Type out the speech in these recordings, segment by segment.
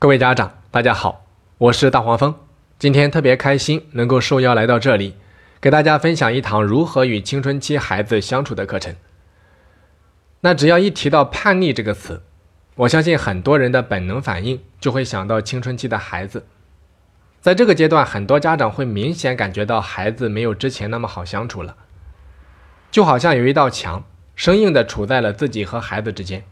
各位家长，大家好，我是大黄蜂。今天特别开心能够受邀来到这里，给大家分享一堂如何与青春期孩子相处的课程。那只要一提到叛逆这个词，我相信很多人的本能反应就会想到青春期的孩子。在这个阶段，很多家长会明显感觉到孩子没有之前那么好相处了，就好像有一道墙生硬的处在了自己和孩子之间，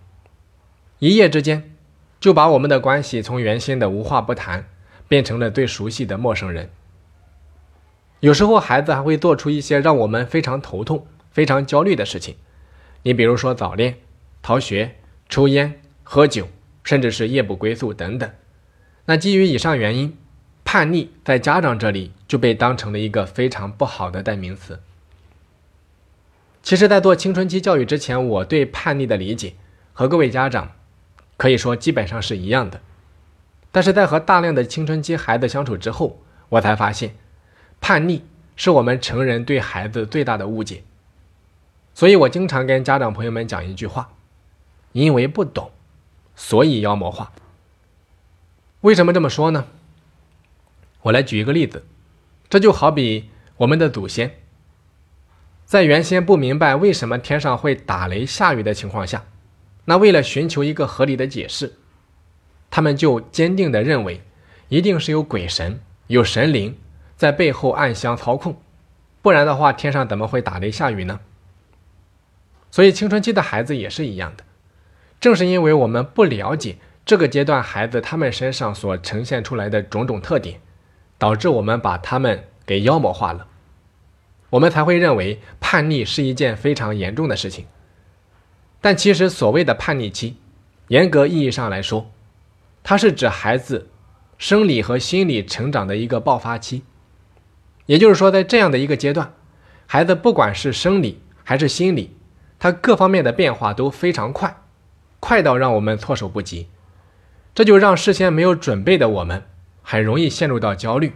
一夜之间。就把我们的关系从原先的无话不谈，变成了最熟悉的陌生人。有时候孩子还会做出一些让我们非常头痛、非常焦虑的事情，你比如说早恋、逃学、抽烟、喝酒，甚至是夜不归宿等等。那基于以上原因，叛逆在家长这里就被当成了一个非常不好的代名词。其实，在做青春期教育之前，我对叛逆的理解和各位家长。可以说基本上是一样的，但是在和大量的青春期孩子相处之后，我才发现，叛逆是我们成人对孩子最大的误解。所以我经常跟家长朋友们讲一句话：因为不懂，所以妖魔化。为什么这么说呢？我来举一个例子，这就好比我们的祖先，在原先不明白为什么天上会打雷下雨的情况下。那为了寻求一个合理的解释，他们就坚定地认为，一定是有鬼神、有神灵在背后暗箱操控，不然的话，天上怎么会打雷下雨呢？所以，青春期的孩子也是一样的。正是因为我们不了解这个阶段孩子他们身上所呈现出来的种种特点，导致我们把他们给妖魔化了，我们才会认为叛逆是一件非常严重的事情。但其实，所谓的叛逆期，严格意义上来说，它是指孩子生理和心理成长的一个爆发期。也就是说，在这样的一个阶段，孩子不管是生理还是心理，他各方面的变化都非常快，快到让我们措手不及。这就让事先没有准备的我们，很容易陷入到焦虑，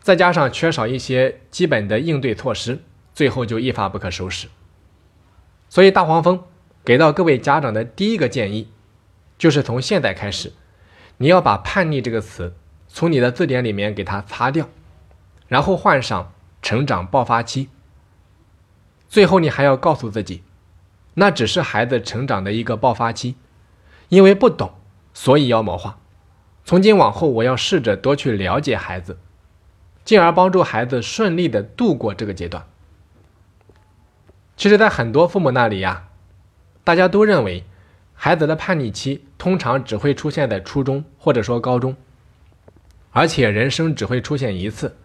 再加上缺少一些基本的应对措施，最后就一发不可收拾。所以，大黄蜂。给到各位家长的第一个建议，就是从现在开始，你要把“叛逆”这个词从你的字典里面给它擦掉，然后换上“成长爆发期”。最后，你还要告诉自己，那只是孩子成长的一个爆发期，因为不懂，所以妖魔化。从今往后，我要试着多去了解孩子，进而帮助孩子顺利的度过这个阶段。其实，在很多父母那里呀。大家都认为，孩子的叛逆期通常只会出现在初中或者说高中，而且人生只会出现一次，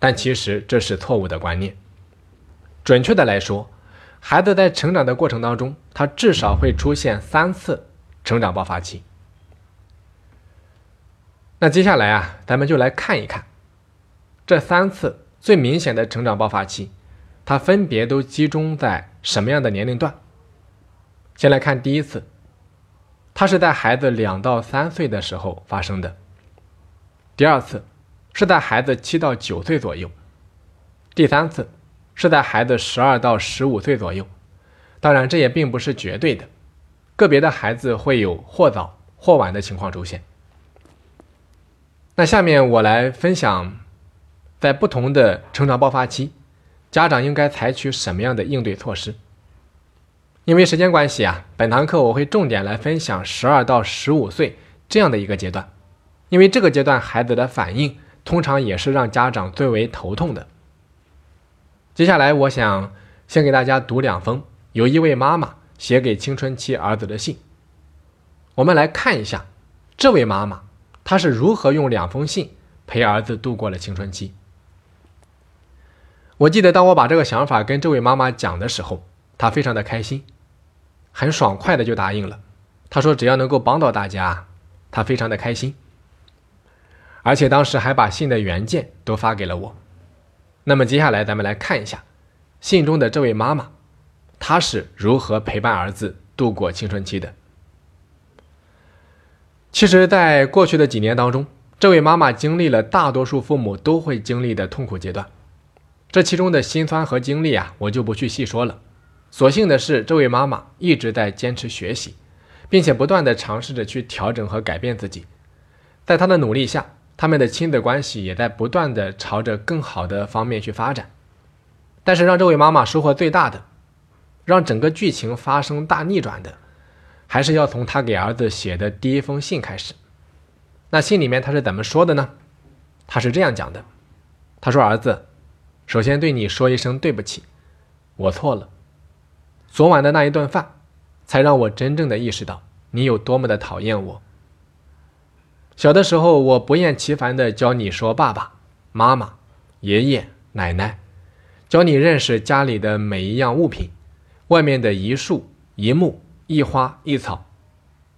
但其实这是错误的观念。准确的来说，孩子在成长的过程当中，他至少会出现三次成长爆发期。那接下来啊，咱们就来看一看这三次最明显的成长爆发期，它分别都集中在什么样的年龄段？先来看第一次，它是在孩子两到三岁的时候发生的；第二次是在孩子七到九岁左右；第三次是在孩子十二到十五岁左右。当然，这也并不是绝对的，个别的孩子会有或早或晚的情况出现。那下面我来分享，在不同的成长爆发期，家长应该采取什么样的应对措施。因为时间关系啊，本堂课我会重点来分享十二到十五岁这样的一个阶段，因为这个阶段孩子的反应通常也是让家长最为头痛的。接下来，我想先给大家读两封由一位妈妈写给青春期儿子的信。我们来看一下这位妈妈她是如何用两封信陪儿子度过了青春期。我记得当我把这个想法跟这位妈妈讲的时候，她非常的开心。很爽快的就答应了，他说只要能够帮到大家，他非常的开心，而且当时还把信的原件都发给了我。那么接下来咱们来看一下，信中的这位妈妈，她是如何陪伴儿子度过青春期的。其实，在过去的几年当中，这位妈妈经历了大多数父母都会经历的痛苦阶段，这其中的辛酸和经历啊，我就不去细说了。所幸的是，这位妈妈一直在坚持学习，并且不断的尝试着去调整和改变自己。在她的努力下，他们的亲子关系也在不断的朝着更好的方面去发展。但是让这位妈妈收获最大的，让整个剧情发生大逆转的，还是要从她给儿子写的第一封信开始。那信里面他是怎么说的呢？他是这样讲的：“他说儿子，首先对你说一声对不起，我错了。昨晚的那一顿饭，才让我真正的意识到你有多么的讨厌我。小的时候，我不厌其烦的教你说爸爸妈妈、爷爷奶奶。”教你认识家里的每一样物品，外面的一树一木一花一草，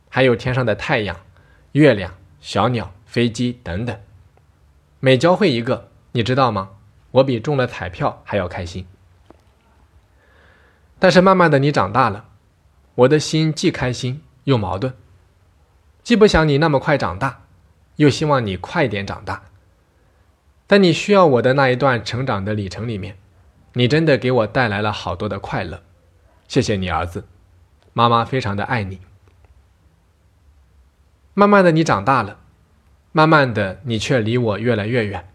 还有天上的太阳、月亮、小鸟、飞机等等。每教会一个，你知道吗？我比中了彩票还要开心。但是慢慢的，你长大了，我的心既开心又矛盾，既不想你那么快长大，又希望你快点长大。在你需要我的那一段成长的里程里面。你真的给我带来了好多的快乐，谢谢你，儿子，妈妈非常的爱你。慢慢的，你长大了，慢慢的，你却离我越来越远。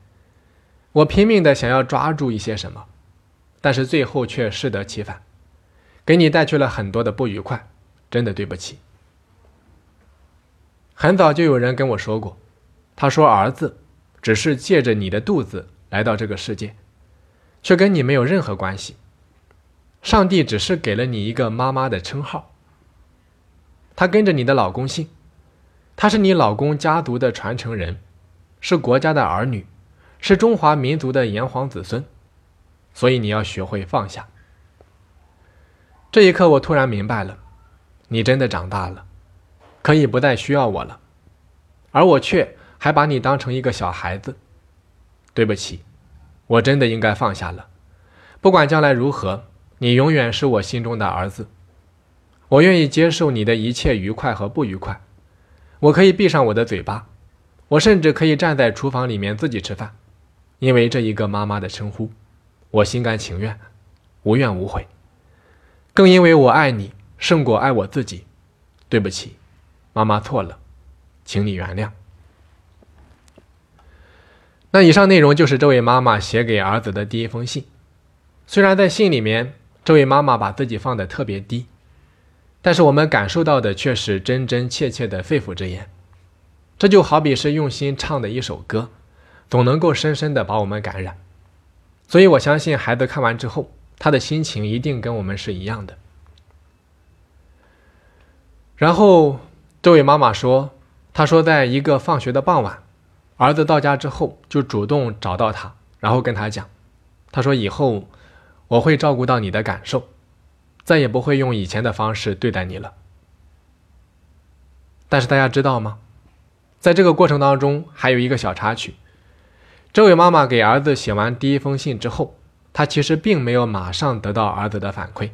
我拼命的想要抓住一些什么，但是最后却适得其反，给你带去了很多的不愉快，真的对不起。很早就有人跟我说过，他说儿子只是借着你的肚子来到这个世界。却跟你没有任何关系。上帝只是给了你一个妈妈的称号。他跟着你的老公姓，他是你老公家族的传承人，是国家的儿女，是中华民族的炎黄子孙，所以你要学会放下。这一刻，我突然明白了，你真的长大了，可以不再需要我了，而我却还把你当成一个小孩子。对不起。我真的应该放下了，不管将来如何，你永远是我心中的儿子。我愿意接受你的一切愉快和不愉快，我可以闭上我的嘴巴，我甚至可以站在厨房里面自己吃饭，因为这一个妈妈的称呼，我心甘情愿，无怨无悔。更因为我爱你胜过爱我自己。对不起，妈妈错了，请你原谅。那以上内容就是这位妈妈写给儿子的第一封信。虽然在信里面，这位妈妈把自己放得特别低，但是我们感受到的却是真真切切的肺腑之言。这就好比是用心唱的一首歌，总能够深深的把我们感染。所以我相信孩子看完之后，他的心情一定跟我们是一样的。然后这位妈妈说：“她说，在一个放学的傍晚。”儿子到家之后，就主动找到他，然后跟他讲：“他说以后我会照顾到你的感受，再也不会用以前的方式对待你了。”但是大家知道吗？在这个过程当中，还有一个小插曲。这位妈妈给儿子写完第一封信之后，他其实并没有马上得到儿子的反馈。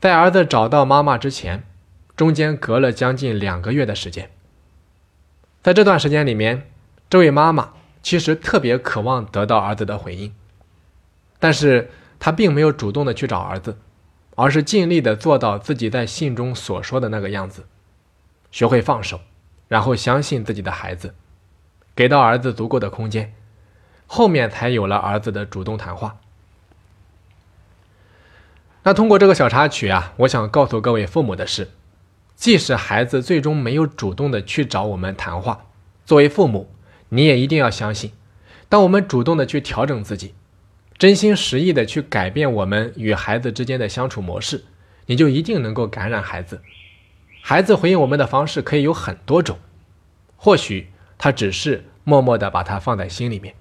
在儿子找到妈妈之前，中间隔了将近两个月的时间。在这段时间里面，这位妈妈其实特别渴望得到儿子的回应，但是她并没有主动的去找儿子，而是尽力的做到自己在信中所说的那个样子，学会放手，然后相信自己的孩子，给到儿子足够的空间，后面才有了儿子的主动谈话。那通过这个小插曲啊，我想告诉各位父母的是，即使孩子最终没有主动的去找我们谈话，作为父母。你也一定要相信，当我们主动的去调整自己，真心实意的去改变我们与孩子之间的相处模式，你就一定能够感染孩子。孩子回应我们的方式可以有很多种，或许他只是默默的把它放在心里面。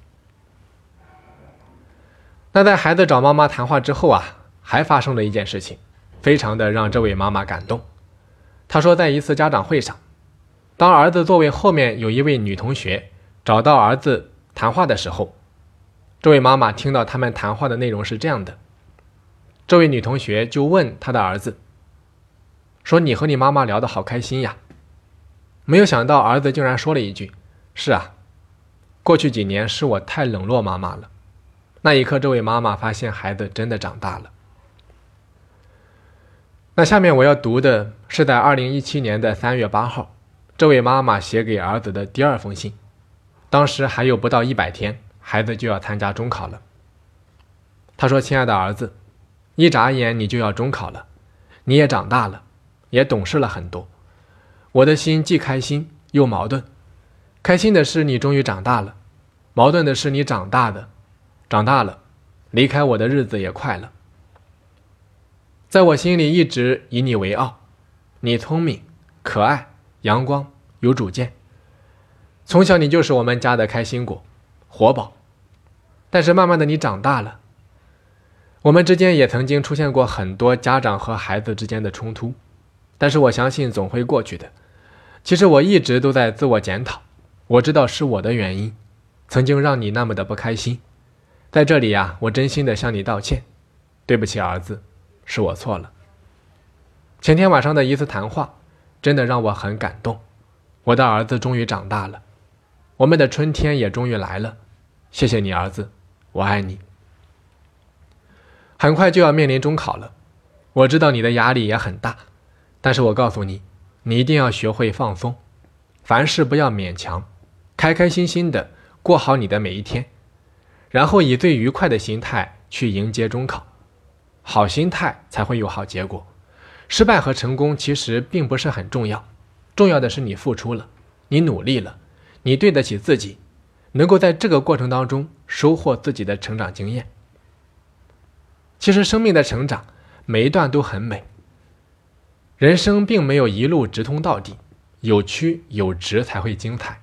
那在孩子找妈妈谈话之后啊，还发生了一件事情，非常的让这位妈妈感动。她说，在一次家长会上，当儿子座位后面有一位女同学。找到儿子谈话的时候，这位妈妈听到他们谈话的内容是这样的。这位女同学就问她的儿子：“说你和你妈妈聊得好开心呀？”没有想到儿子竟然说了一句：“是啊，过去几年是我太冷落妈妈了。”那一刻，这位妈妈发现孩子真的长大了。那下面我要读的是在二零一七年的三月八号。这位妈妈写给儿子的第二封信。当时还有不到一百天，孩子就要参加中考了。她说：“亲爱的儿子，一眨眼你就要中考了，你也长大了，也懂事了很多。我的心既开心又矛盾。开心的是你终于长大了，矛盾的是你长大的，长大了，离开我的日子也快了。在我心里一直以你为傲，你聪明、可爱、阳光、有主见。从小你就是我们家的开心果、活宝。但是慢慢的你长大了，我们之间也曾经出现过很多家长和孩子之间的冲突，但是我相信总会过去的。其实我一直都在自我检讨。我知道是我的原因，曾经让你那么的不开心，在这里呀，我真心的向你道歉，对不起，儿子，是我错了。前天晚上的一次谈话，真的让我很感动。我的儿子终于长大了，我们的春天也终于来了。谢谢你，儿子，我爱你。很快就要面临中考了，我知道你的压力也很大，但是我告诉你，你一定要学会放松，凡事不要勉强。开开心心的过好你的每一天，然后以最愉快的心态去迎接中考，好心态才会有好结果。失败和成功其实并不是很重要，重要的是你付出了，你努力了，你对得起自己，能够在这个过程当中收获自己的成长经验。其实生命的成长每一段都很美，人生并没有一路直通到底，有曲有直才会精彩。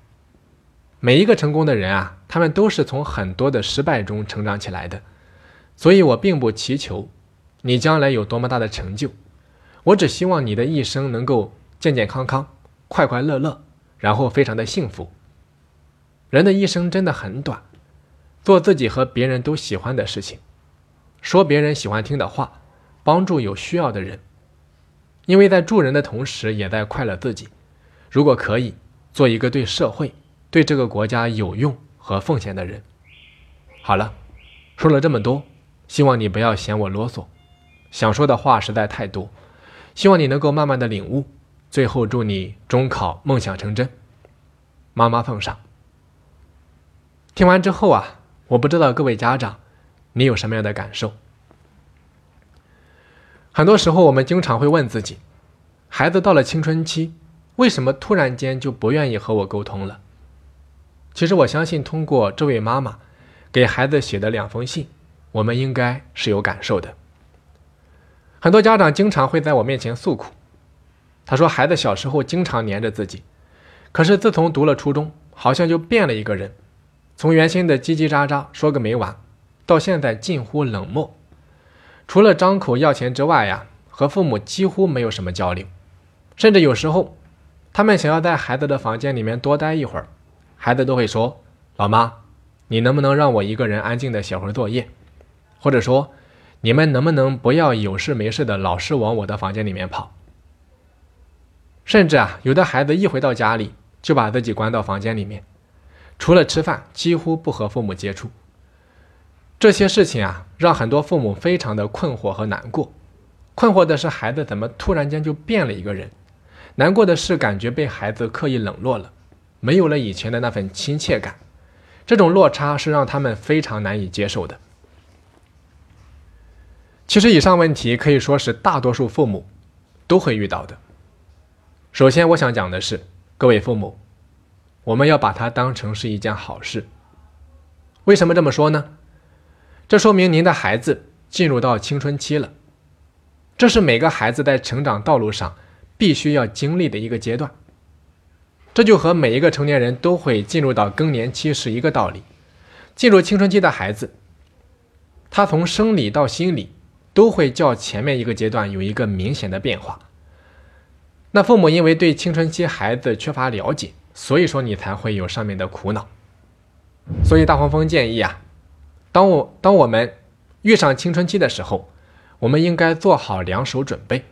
每一个成功的人啊，他们都是从很多的失败中成长起来的，所以我并不祈求你将来有多么大的成就，我只希望你的一生能够健健康康、快快乐乐，然后非常的幸福。人的一生真的很短，做自己和别人都喜欢的事情，说别人喜欢听的话，帮助有需要的人，因为在助人的同时，也在快乐自己。如果可以，做一个对社会。对这个国家有用和奉献的人。好了，说了这么多，希望你不要嫌我啰嗦，想说的话实在太多，希望你能够慢慢的领悟。最后祝你中考梦想成真，妈妈奉上。听完之后啊，我不知道各位家长，你有什么样的感受？很多时候我们经常会问自己，孩子到了青春期，为什么突然间就不愿意和我沟通了？其实我相信，通过这位妈妈给孩子写的两封信，我们应该是有感受的。很多家长经常会在我面前诉苦，他说孩子小时候经常黏着自己，可是自从读了初中，好像就变了一个人，从原先的叽叽喳喳说个没完，到现在近乎冷漠，除了张口要钱之外呀，和父母几乎没有什么交流，甚至有时候，他们想要在孩子的房间里面多待一会儿。孩子都会说：“老妈，你能不能让我一个人安静的写会儿作业？”或者说：“你们能不能不要有事没事的老是往我的房间里面跑？”甚至啊，有的孩子一回到家里就把自己关到房间里面，除了吃饭几乎不和父母接触。这些事情啊，让很多父母非常的困惑和难过。困惑的是孩子怎么突然间就变了一个人，难过的是感觉被孩子刻意冷落了。没有了以前的那份亲切感，这种落差是让他们非常难以接受的。其实，以上问题可以说是大多数父母都会遇到的。首先，我想讲的是，各位父母，我们要把它当成是一件好事。为什么这么说呢？这说明您的孩子进入到青春期了，这是每个孩子在成长道路上必须要经历的一个阶段。这就和每一个成年人都会进入到更年期是一个道理。进入青春期的孩子，他从生理到心理都会较前面一个阶段有一个明显的变化。那父母因为对青春期孩子缺乏了解，所以说你才会有上面的苦恼。所以大黄蜂建议啊，当我当我们遇上青春期的时候，我们应该做好两手准备。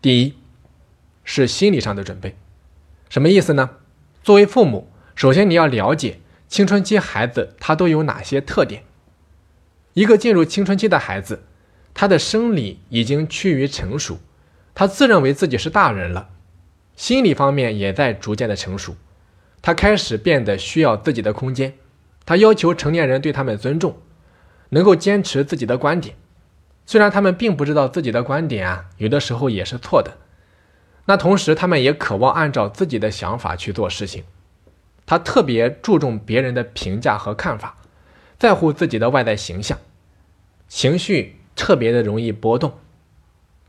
第一，是心理上的准备。什么意思呢？作为父母，首先你要了解青春期孩子他都有哪些特点。一个进入青春期的孩子，他的生理已经趋于成熟，他自认为自己是大人了，心理方面也在逐渐的成熟，他开始变得需要自己的空间，他要求成年人对他们尊重，能够坚持自己的观点，虽然他们并不知道自己的观点啊，有的时候也是错的。那同时，他们也渴望按照自己的想法去做事情。他特别注重别人的评价和看法，在乎自己的外在形象，情绪特别的容易波动，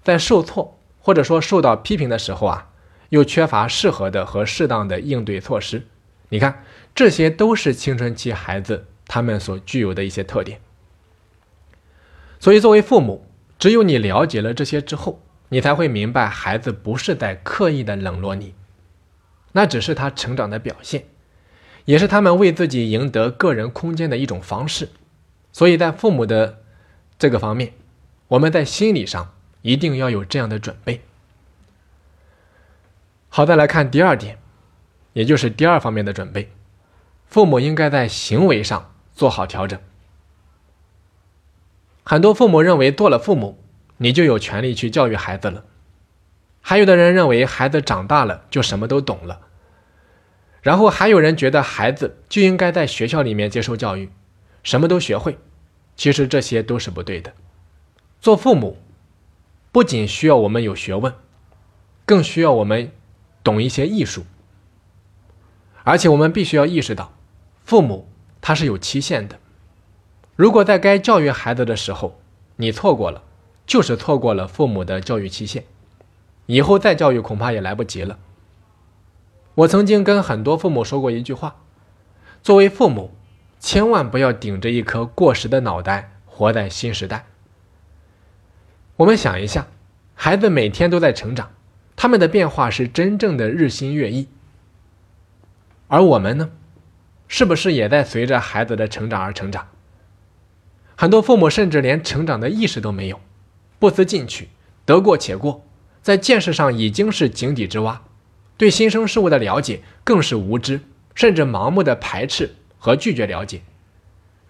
在受挫或者说受到批评的时候啊，又缺乏适合的和适当的应对措施。你看，这些都是青春期孩子他们所具有的一些特点。所以，作为父母，只有你了解了这些之后。你才会明白，孩子不是在刻意的冷落你，那只是他成长的表现，也是他们为自己赢得个人空间的一种方式。所以在父母的这个方面，我们在心理上一定要有这样的准备。好，再来看第二点，也就是第二方面的准备，父母应该在行为上做好调整。很多父母认为做了父母。你就有权利去教育孩子了。还有的人认为孩子长大了就什么都懂了，然后还有人觉得孩子就应该在学校里面接受教育，什么都学会。其实这些都是不对的。做父母不仅需要我们有学问，更需要我们懂一些艺术。而且我们必须要意识到，父母他是有期限的。如果在该教育孩子的时候你错过了，就是错过了父母的教育期限，以后再教育恐怕也来不及了。我曾经跟很多父母说过一句话：作为父母，千万不要顶着一颗过时的脑袋活在新时代。我们想一下，孩子每天都在成长，他们的变化是真正的日新月异，而我们呢，是不是也在随着孩子的成长而成长？很多父母甚至连成长的意识都没有。不思进取，得过且过，在见识上已经是井底之蛙，对新生事物的了解更是无知，甚至盲目的排斥和拒绝了解。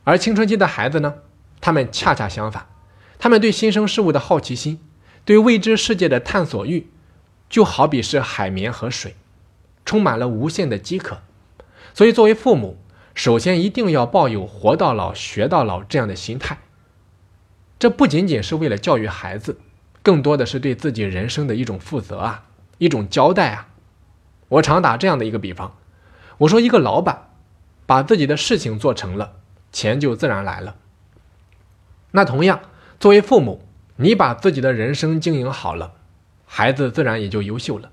而青春期的孩子呢，他们恰恰相反，他们对新生事物的好奇心，对未知世界的探索欲，就好比是海绵和水，充满了无限的饥渴。所以，作为父母，首先一定要抱有“活到老，学到老”这样的心态。这不仅仅是为了教育孩子，更多的是对自己人生的一种负责啊，一种交代啊。我常打这样的一个比方，我说一个老板把自己的事情做成了，钱就自然来了。那同样，作为父母，你把自己的人生经营好了，孩子自然也就优秀了。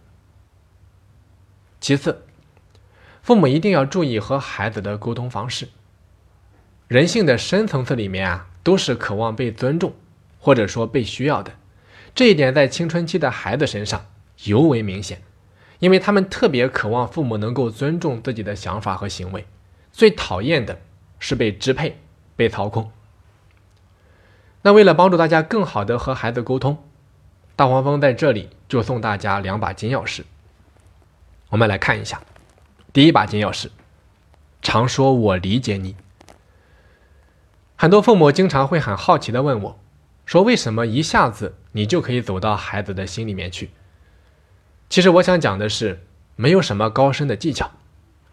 其次，父母一定要注意和孩子的沟通方式。人性的深层次里面啊。都是渴望被尊重，或者说被需要的，这一点在青春期的孩子身上尤为明显，因为他们特别渴望父母能够尊重自己的想法和行为，最讨厌的是被支配、被操控。那为了帮助大家更好的和孩子沟通，大黄蜂在这里就送大家两把金钥匙。我们来看一下，第一把金钥匙，常说我理解你。很多父母经常会很好奇的问我，说：“为什么一下子你就可以走到孩子的心里面去？”其实我想讲的是，没有什么高深的技巧，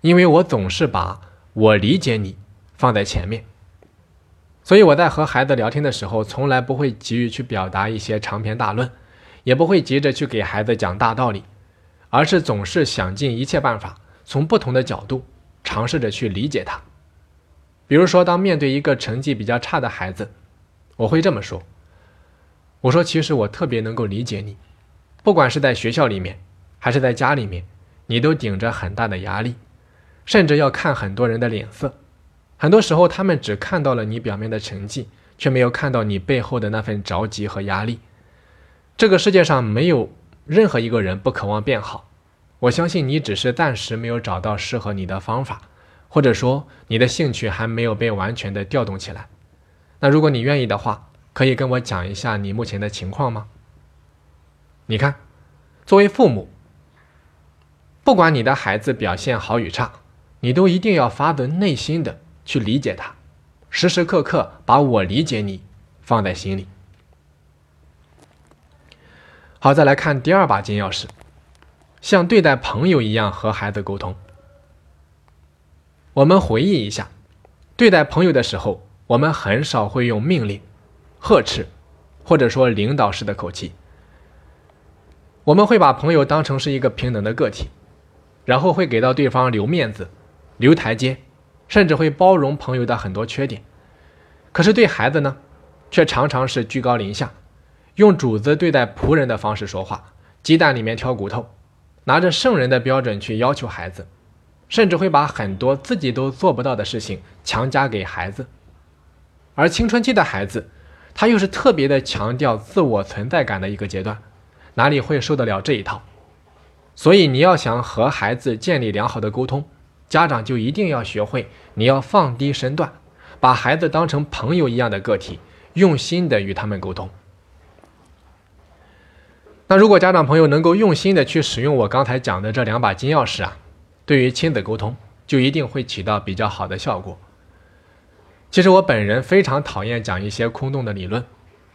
因为我总是把我理解你放在前面，所以我在和孩子聊天的时候，从来不会急于去表达一些长篇大论，也不会急着去给孩子讲大道理，而是总是想尽一切办法，从不同的角度尝试着去理解他。比如说，当面对一个成绩比较差的孩子，我会这么说：“我说，其实我特别能够理解你，不管是在学校里面，还是在家里面，你都顶着很大的压力，甚至要看很多人的脸色。很多时候，他们只看到了你表面的成绩，却没有看到你背后的那份着急和压力。这个世界上没有任何一个人不渴望变好，我相信你只是暂时没有找到适合你的方法。”或者说你的兴趣还没有被完全的调动起来，那如果你愿意的话，可以跟我讲一下你目前的情况吗？你看，作为父母，不管你的孩子表现好与差，你都一定要发自内心的去理解他，时时刻刻把我理解你放在心里。好，再来看第二把金钥匙，像对待朋友一样和孩子沟通。我们回忆一下，对待朋友的时候，我们很少会用命令、呵斥，或者说领导式的口气。我们会把朋友当成是一个平等的个体，然后会给到对方留面子、留台阶，甚至会包容朋友的很多缺点。可是对孩子呢，却常常是居高临下，用主子对待仆人的方式说话，鸡蛋里面挑骨头，拿着圣人的标准去要求孩子。甚至会把很多自己都做不到的事情强加给孩子，而青春期的孩子，他又是特别的强调自我存在感的一个阶段，哪里会受得了这一套？所以你要想和孩子建立良好的沟通，家长就一定要学会，你要放低身段，把孩子当成朋友一样的个体，用心的与他们沟通。那如果家长朋友能够用心的去使用我刚才讲的这两把金钥匙啊。对于亲子沟通，就一定会起到比较好的效果。其实我本人非常讨厌讲一些空洞的理论，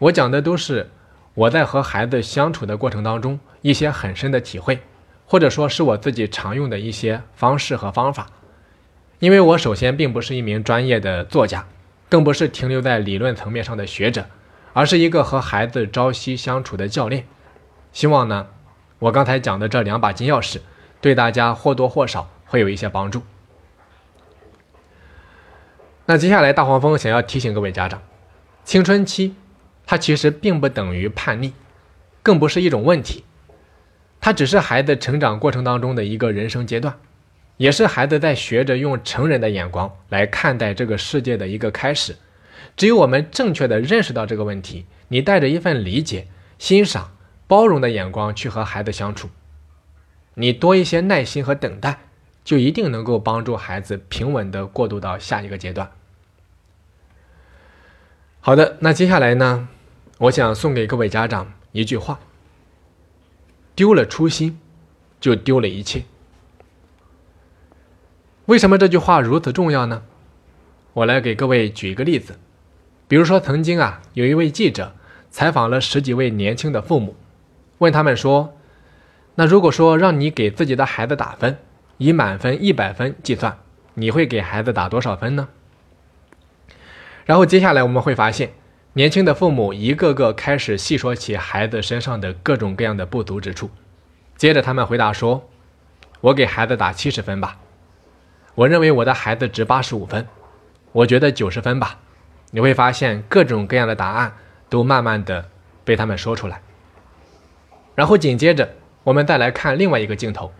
我讲的都是我在和孩子相处的过程当中一些很深的体会，或者说是我自己常用的一些方式和方法。因为我首先并不是一名专业的作家，更不是停留在理论层面上的学者，而是一个和孩子朝夕相处的教练。希望呢，我刚才讲的这两把金钥匙。对大家或多或少会有一些帮助。那接下来，大黄蜂想要提醒各位家长，青春期它其实并不等于叛逆，更不是一种问题，它只是孩子成长过程当中的一个人生阶段，也是孩子在学着用成人的眼光来看待这个世界的一个开始。只有我们正确的认识到这个问题，你带着一份理解、欣赏、包容的眼光去和孩子相处。你多一些耐心和等待，就一定能够帮助孩子平稳的过渡到下一个阶段。好的，那接下来呢，我想送给各位家长一句话：丢了初心，就丢了一切。为什么这句话如此重要呢？我来给各位举一个例子，比如说曾经啊，有一位记者采访了十几位年轻的父母，问他们说。那如果说让你给自己的孩子打分，以满分一百分计算，你会给孩子打多少分呢？然后接下来我们会发现，年轻的父母一个个开始细说起孩子身上的各种各样的不足之处。接着他们回答说：“我给孩子打七十分吧，我认为我的孩子值八十五分，我觉得九十分吧。”你会发现各种各样的答案都慢慢的被他们说出来，然后紧接着。我们再来看另外一个镜头，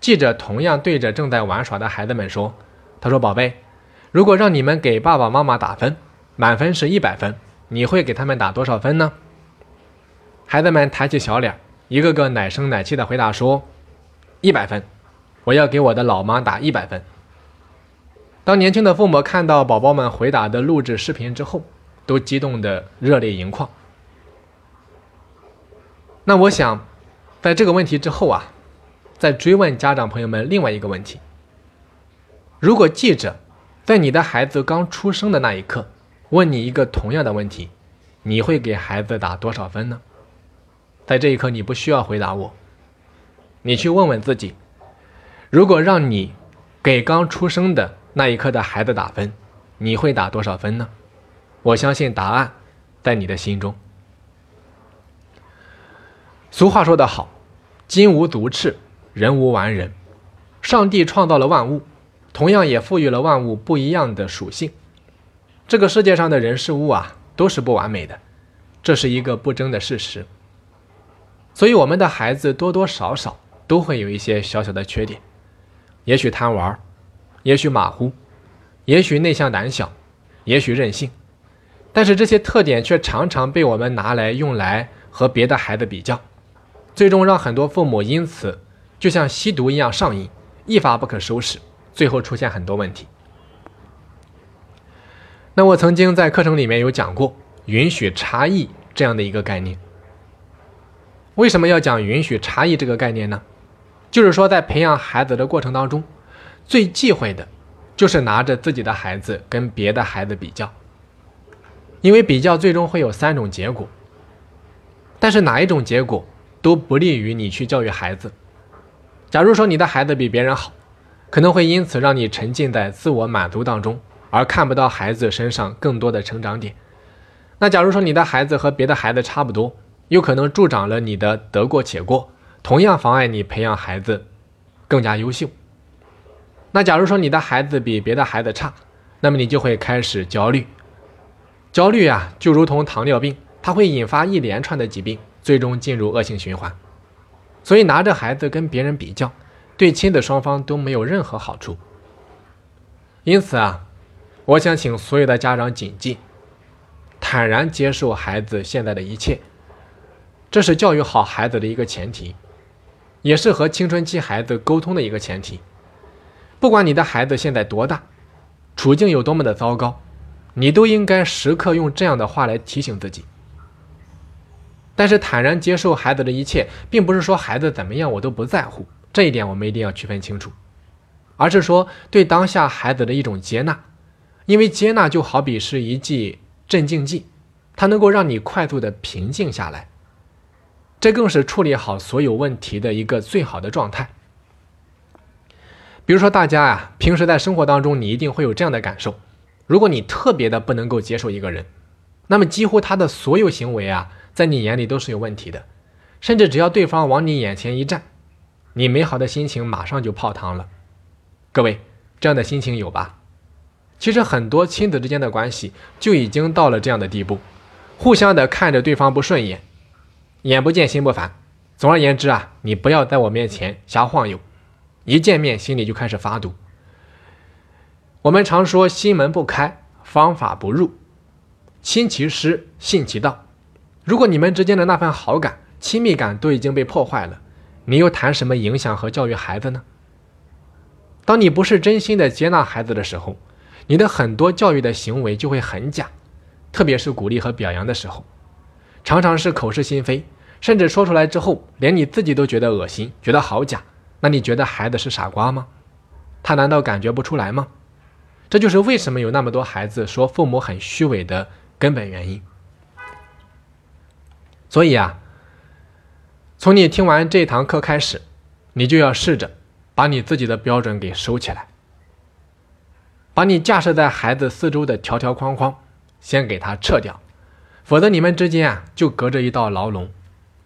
记者同样对着正在玩耍的孩子们说：“他说，宝贝，如果让你们给爸爸妈妈打分，满分是一百分，你会给他们打多少分呢？”孩子们抬起小脸，一个个奶声奶气的回答说：“一百分，我要给我的老妈打一百分。”当年轻的父母看到宝宝们回答的录制视频之后，都激动的热泪盈眶。那我想。在这个问题之后啊，再追问家长朋友们另外一个问题：如果记者在你的孩子刚出生的那一刻问你一个同样的问题，你会给孩子打多少分呢？在这一刻，你不需要回答我，你去问问自己：如果让你给刚出生的那一刻的孩子打分，你会打多少分呢？我相信答案在你的心中。俗话说得好。金无足赤，人无完人。上帝创造了万物，同样也赋予了万物不一样的属性。这个世界上的人事物啊，都是不完美的，这是一个不争的事实。所以，我们的孩子多多少少都会有一些小小的缺点，也许贪玩，也许马虎，也许内向胆小，也许任性。但是这些特点却常常被我们拿来用来和别的孩子比较。最终让很多父母因此就像吸毒一样上瘾，一发不可收拾，最后出现很多问题。那我曾经在课程里面有讲过允许差异这样的一个概念。为什么要讲允许差异这个概念呢？就是说在培养孩子的过程当中，最忌讳的就是拿着自己的孩子跟别的孩子比较，因为比较最终会有三种结果，但是哪一种结果？都不利于你去教育孩子。假如说你的孩子比别人好，可能会因此让你沉浸在自我满足当中，而看不到孩子身上更多的成长点。那假如说你的孩子和别的孩子差不多，有可能助长了你的得过且过，同样妨碍你培养孩子更加优秀。那假如说你的孩子比别的孩子差，那么你就会开始焦虑。焦虑啊，就如同糖尿病，它会引发一连串的疾病，最终进入恶性循环。所以拿着孩子跟别人比较，对亲子双方都没有任何好处。因此啊，我想请所有的家长谨记。坦然接受孩子现在的一切，这是教育好孩子的一个前提，也是和青春期孩子沟通的一个前提。不管你的孩子现在多大，处境有多么的糟糕，你都应该时刻用这样的话来提醒自己。但是坦然接受孩子的一切，并不是说孩子怎么样我都不在乎，这一点我们一定要区分清楚，而是说对当下孩子的一种接纳，因为接纳就好比是一剂。镇静剂，它能够让你快速的平静下来，这更是处理好所有问题的一个最好的状态。比如说，大家啊，平时在生活当中，你一定会有这样的感受：如果你特别的不能够接受一个人，那么几乎他的所有行为啊，在你眼里都是有问题的，甚至只要对方往你眼前一站，你美好的心情马上就泡汤了。各位，这样的心情有吧？其实很多亲子之间的关系就已经到了这样的地步，互相的看着对方不顺眼，眼不见心不烦。总而言之啊，你不要在我面前瞎晃悠，一见面心里就开始发堵。我们常说心门不开，方法不入，亲其师，信其道。如果你们之间的那份好感、亲密感都已经被破坏了，你又谈什么影响和教育孩子呢？当你不是真心的接纳孩子的时候，你的很多教育的行为就会很假，特别是鼓励和表扬的时候，常常是口是心非，甚至说出来之后，连你自己都觉得恶心，觉得好假。那你觉得孩子是傻瓜吗？他难道感觉不出来吗？这就是为什么有那么多孩子说父母很虚伪的根本原因。所以啊，从你听完这堂课开始，你就要试着把你自己的标准给收起来。把你架设在孩子四周的条条框框，先给他撤掉，否则你们之间啊就隔着一道牢笼，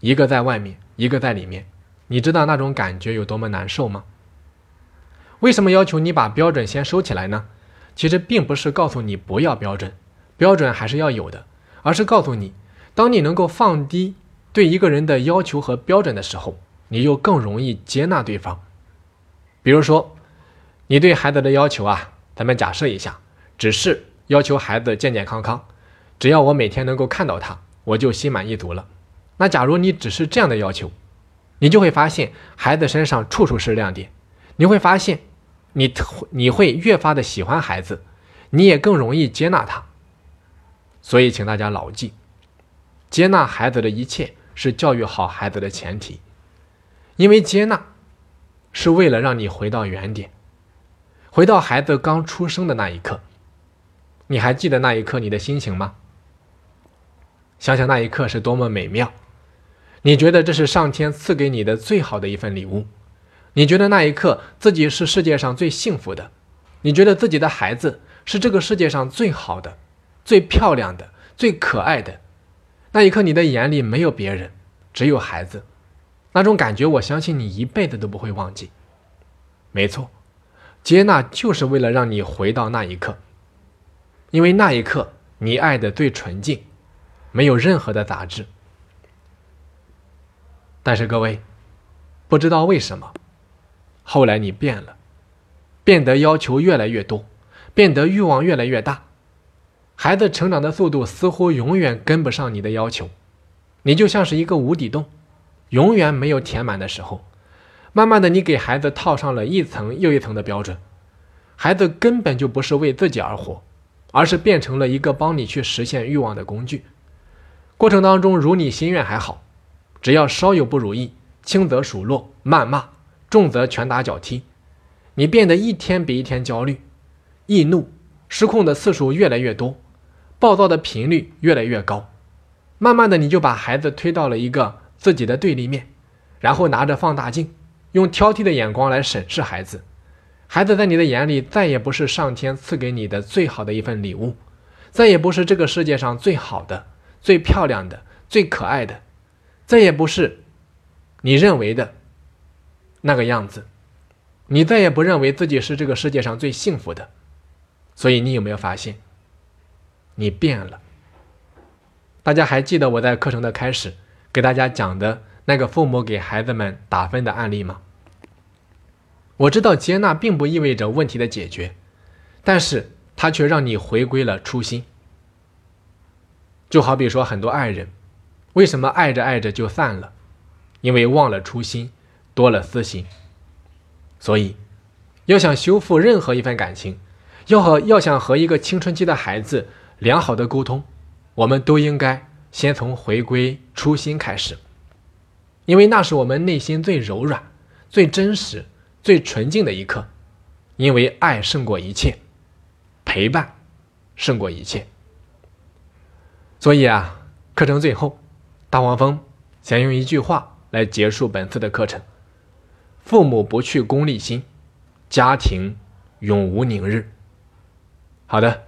一个在外面，一个在里面。你知道那种感觉有多么难受吗？为什么要求你把标准先收起来呢？其实并不是告诉你不要标准，标准还是要有的，而是告诉你，当你能够放低对一个人的要求和标准的时候，你就更容易接纳对方。比如说，你对孩子的要求啊。咱们假设一下，只是要求孩子健健康康，只要我每天能够看到他，我就心满意足了。那假如你只是这样的要求，你就会发现孩子身上处处是亮点，你会发现你你会越发的喜欢孩子，你也更容易接纳他。所以，请大家牢记，接纳孩子的一切是教育好孩子的前提，因为接纳是为了让你回到原点。回到孩子刚出生的那一刻，你还记得那一刻你的心情吗？想想那一刻是多么美妙，你觉得这是上天赐给你的最好的一份礼物，你觉得那一刻自己是世界上最幸福的，你觉得自己的孩子是这个世界上最好的、最漂亮的、最可爱的，那一刻你的眼里没有别人，只有孩子，那种感觉我相信你一辈子都不会忘记。没错。接纳就是为了让你回到那一刻，因为那一刻你爱的最纯净，没有任何的杂质。但是各位，不知道为什么，后来你变了，变得要求越来越多，变得欲望越来越大，孩子成长的速度似乎永远跟不上你的要求，你就像是一个无底洞，永远没有填满的时候。慢慢的，你给孩子套上了一层又一层的标准，孩子根本就不是为自己而活，而是变成了一个帮你去实现欲望的工具。过程当中如你心愿还好，只要稍有不如意，轻则数落、谩骂，重则拳打脚踢，你变得一天比一天焦虑、易怒、失控的次数越来越多，暴躁的频率越来越高。慢慢的，你就把孩子推到了一个自己的对立面，然后拿着放大镜。用挑剔的眼光来审视孩子。孩子在你的眼里再也不是上天赐给你的最好的一份礼物，再也不是这个世界上最好的、最漂亮的、最可爱的，再也不是你认为的那个样子。你再也不认为自己是这个世界上最幸福的。所以，你有没有发现，你变了？大家还记得我在课程的开始给大家讲的那个父母给孩子们打分的案例吗？我知道接纳并不意味着问题的解决，但是它却让你回归了初心。就好比说，很多爱人为什么爱着爱着就散了？因为忘了初心，多了私心。所以，要想修复任何一份感情，要和要想和一个青春期的孩子良好的沟通，我们都应该先从回归初心开始，因为那是我们内心最柔软、最真实。最纯净的一刻，因为爱胜过一切，陪伴胜过一切。所以啊，课程最后，大黄蜂想用一句话来结束本次的课程：父母不去功利心，家庭永无宁日。好的，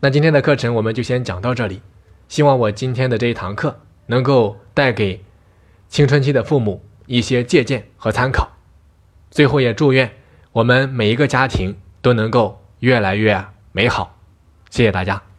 那今天的课程我们就先讲到这里。希望我今天的这一堂课能够带给青春期的父母一些借鉴和参考。最后也祝愿我们每一个家庭都能够越来越美好，谢谢大家。